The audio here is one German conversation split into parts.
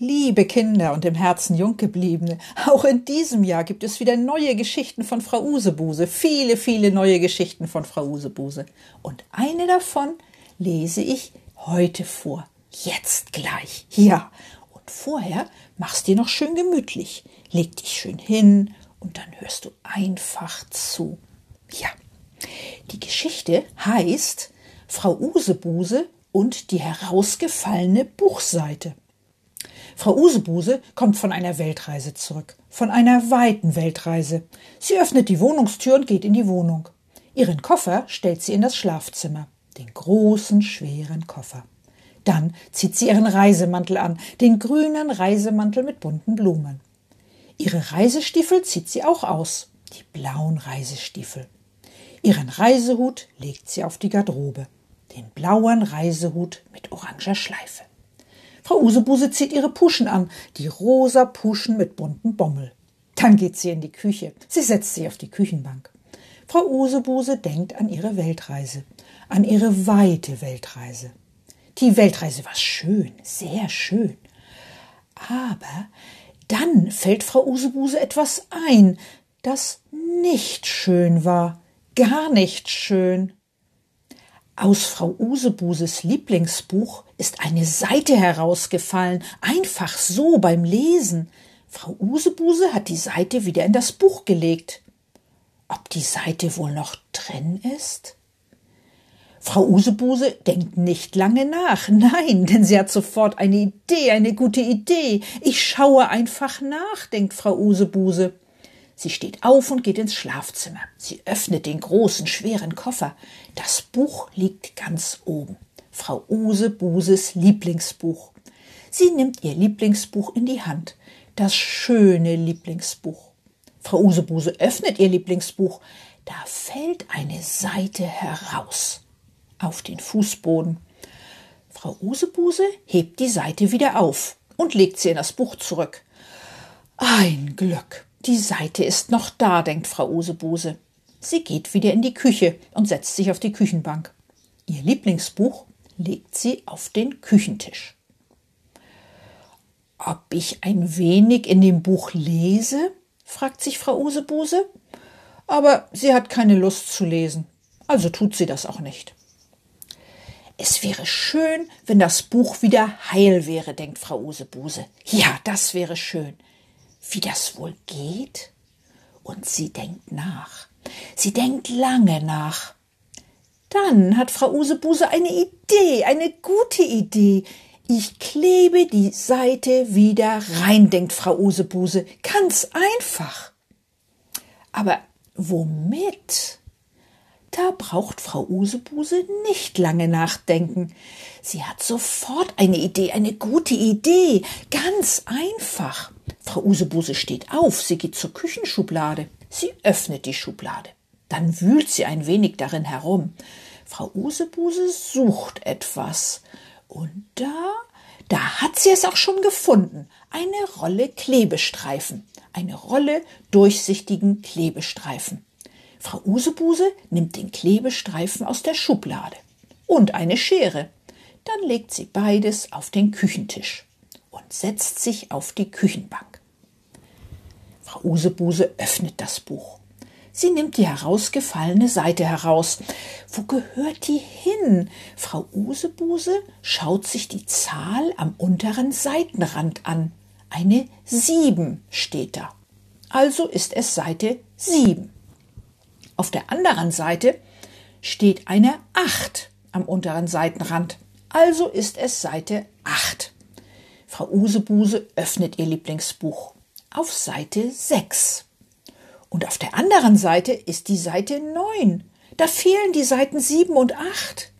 Liebe Kinder und im Herzen Junggebliebene, auch in diesem Jahr gibt es wieder neue Geschichten von Frau Usebuse, viele, viele neue Geschichten von Frau Usebuse. Und eine davon lese ich heute vor, jetzt gleich. Ja, und vorher machst dir noch schön gemütlich, leg dich schön hin und dann hörst du einfach zu. Ja, die Geschichte heißt Frau Usebuse und die herausgefallene Buchseite. Frau Usebuse kommt von einer Weltreise zurück, von einer weiten Weltreise. Sie öffnet die Wohnungstür und geht in die Wohnung. Ihren Koffer stellt sie in das Schlafzimmer, den großen, schweren Koffer. Dann zieht sie ihren Reisemantel an, den grünen Reisemantel mit bunten Blumen. Ihre Reisestiefel zieht sie auch aus, die blauen Reisestiefel. Ihren Reisehut legt sie auf die Garderobe, den blauen Reisehut mit oranger Schleife. Frau Usebuse zieht ihre Puschen an, die rosa Puschen mit bunten Bommel. Dann geht sie in die Küche. Sie setzt sich auf die Küchenbank. Frau Usebuse denkt an ihre Weltreise, an ihre weite Weltreise. Die Weltreise war schön, sehr schön. Aber dann fällt Frau Usebuse etwas ein, das nicht schön war, gar nicht schön. Aus Frau Usebuses Lieblingsbuch ist eine Seite herausgefallen, einfach so beim Lesen. Frau Usebuse hat die Seite wieder in das Buch gelegt. Ob die Seite wohl noch drin ist? Frau Usebuse denkt nicht lange nach. Nein, denn sie hat sofort eine Idee, eine gute Idee. Ich schaue einfach nach, denkt Frau Usebuse. Sie steht auf und geht ins Schlafzimmer. Sie öffnet den großen, schweren Koffer. Das Buch liegt ganz oben. Frau Use Buses Lieblingsbuch. Sie nimmt ihr Lieblingsbuch in die Hand. Das schöne Lieblingsbuch. Frau Usebuse öffnet ihr Lieblingsbuch. Da fällt eine Seite heraus. Auf den Fußboden. Frau Usebuse hebt die Seite wieder auf und legt sie in das Buch zurück. Ein Glück. Die Seite ist noch da, denkt Frau Usebuse. Sie geht wieder in die Küche und setzt sich auf die Küchenbank. Ihr Lieblingsbuch legt sie auf den Küchentisch. Ob ich ein wenig in dem Buch lese? fragt sich Frau Usebuse. Aber sie hat keine Lust zu lesen, also tut sie das auch nicht. Es wäre schön, wenn das Buch wieder heil wäre, denkt Frau Usebuse. Ja, das wäre schön wie das wohl geht? Und sie denkt nach. Sie denkt lange nach. Dann hat Frau Usebuse eine Idee, eine gute Idee. Ich klebe die Seite wieder rein, denkt Frau Usebuse. Ganz einfach. Aber womit? Da braucht Frau Usebuse nicht lange nachdenken. Sie hat sofort eine Idee, eine gute Idee. Ganz einfach. Frau Usebuse steht auf, sie geht zur Küchenschublade. Sie öffnet die Schublade. Dann wühlt sie ein wenig darin herum. Frau Usebuse sucht etwas. Und da, da hat sie es auch schon gefunden. Eine Rolle Klebestreifen. Eine Rolle durchsichtigen Klebestreifen. Frau Usebuse nimmt den Klebestreifen aus der Schublade und eine Schere. Dann legt sie beides auf den Küchentisch und setzt sich auf die Küchenbank. Frau Usebuse öffnet das Buch. Sie nimmt die herausgefallene Seite heraus. Wo gehört die hin? Frau Usebuse schaut sich die Zahl am unteren Seitenrand an. Eine sieben steht da. Also ist es Seite sieben. Auf der anderen Seite steht eine 8 am unteren Seitenrand. Also ist es Seite 8. Frau Usebuse öffnet ihr Lieblingsbuch auf Seite 6. Und auf der anderen Seite ist die Seite 9. Da fehlen die Seiten 7 und 8.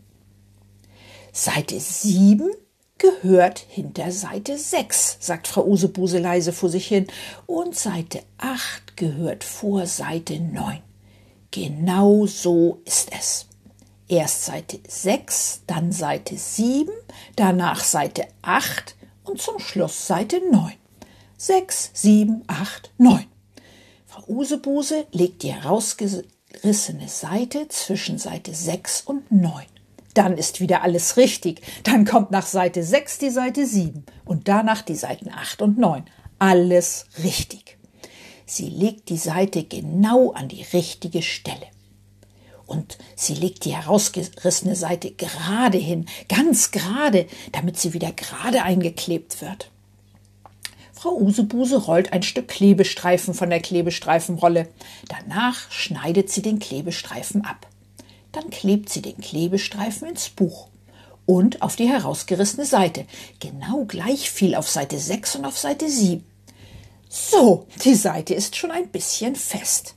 Seite 7 gehört hinter Seite 6, sagt Frau Usebuse leise vor sich hin, und Seite 8 gehört vor Seite 9. Genau so ist es. Erst Seite 6, dann Seite 7, danach Seite 8 und zum Schluss Seite 9. 6, 7, 8, 9. Usebuse legt die herausgerissene Seite zwischen Seite 6 und 9. Dann ist wieder alles richtig. Dann kommt nach Seite 6 die Seite 7 und danach die Seiten 8 und 9. Alles richtig. Sie legt die Seite genau an die richtige Stelle. Und sie legt die herausgerissene Seite gerade hin, ganz gerade, damit sie wieder gerade eingeklebt wird. Frau Usebuse rollt ein Stück Klebestreifen von der Klebestreifenrolle. Danach schneidet sie den Klebestreifen ab. Dann klebt sie den Klebestreifen ins Buch und auf die herausgerissene Seite. Genau gleich viel auf Seite 6 und auf Seite 7. So, die Seite ist schon ein bisschen fest.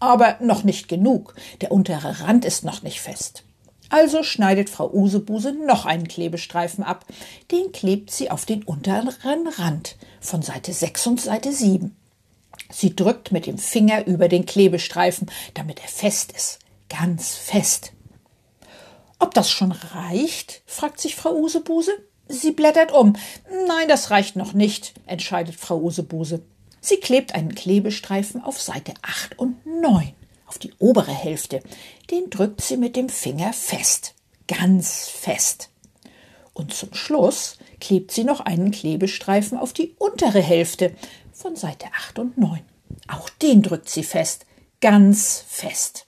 Aber noch nicht genug. Der untere Rand ist noch nicht fest. Also schneidet Frau Usebuse noch einen Klebestreifen ab. Den klebt sie auf den unteren Rand von Seite 6 und Seite 7. Sie drückt mit dem Finger über den Klebestreifen, damit er fest ist. Ganz fest. Ob das schon reicht? fragt sich Frau Usebuse. Sie blättert um. Nein, das reicht noch nicht, entscheidet Frau Usebuse. Sie klebt einen Klebestreifen auf Seite 8 und 9 auf die obere Hälfte. Den drückt sie mit dem Finger fest, ganz fest. Und zum Schluss klebt sie noch einen Klebestreifen auf die untere Hälfte von Seite 8 und 9. Auch den drückt sie fest, ganz fest.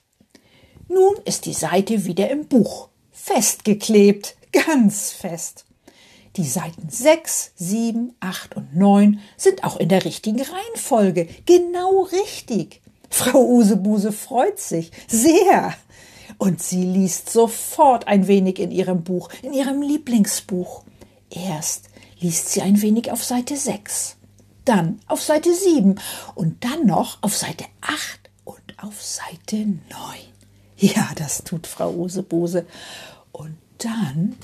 Nun ist die Seite wieder im Buch, festgeklebt, ganz fest. Die Seiten 6, 7, 8 und 9 sind auch in der richtigen Reihenfolge, genau richtig. Frau Usebuse freut sich sehr. Und sie liest sofort ein wenig in ihrem Buch, in ihrem Lieblingsbuch. Erst liest sie ein wenig auf Seite 6, dann auf Seite 7 und dann noch auf Seite 8 und auf Seite 9. Ja, das tut Frau Usebuse. Und dann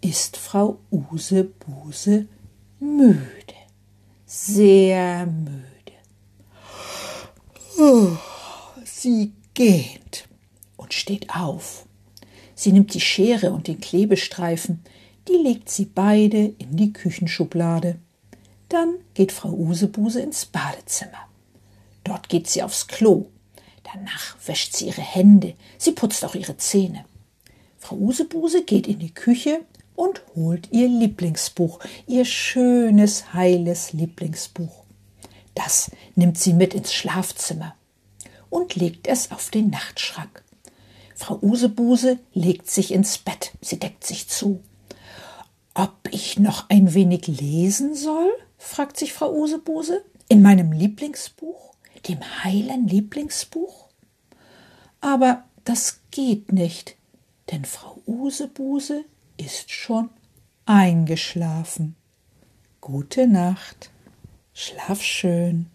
ist Frau Usebuse müde, sehr müde. Sie geht und steht auf. Sie nimmt die Schere und den Klebestreifen, die legt sie beide in die Küchenschublade. Dann geht Frau Usebuse ins Badezimmer. Dort geht sie aufs Klo. Danach wäscht sie ihre Hände, sie putzt auch ihre Zähne. Frau Usebuse geht in die Küche und holt ihr Lieblingsbuch, ihr schönes, heiles Lieblingsbuch. Das nimmt sie mit ins Schlafzimmer und legt es auf den Nachtschrank. Frau Usebuse legt sich ins Bett, sie deckt sich zu. Ob ich noch ein wenig lesen soll? fragt sich Frau Usebuse. In meinem Lieblingsbuch, dem heilen Lieblingsbuch? Aber das geht nicht, denn Frau Usebuse ist schon eingeschlafen. Gute Nacht. Schlaf schön.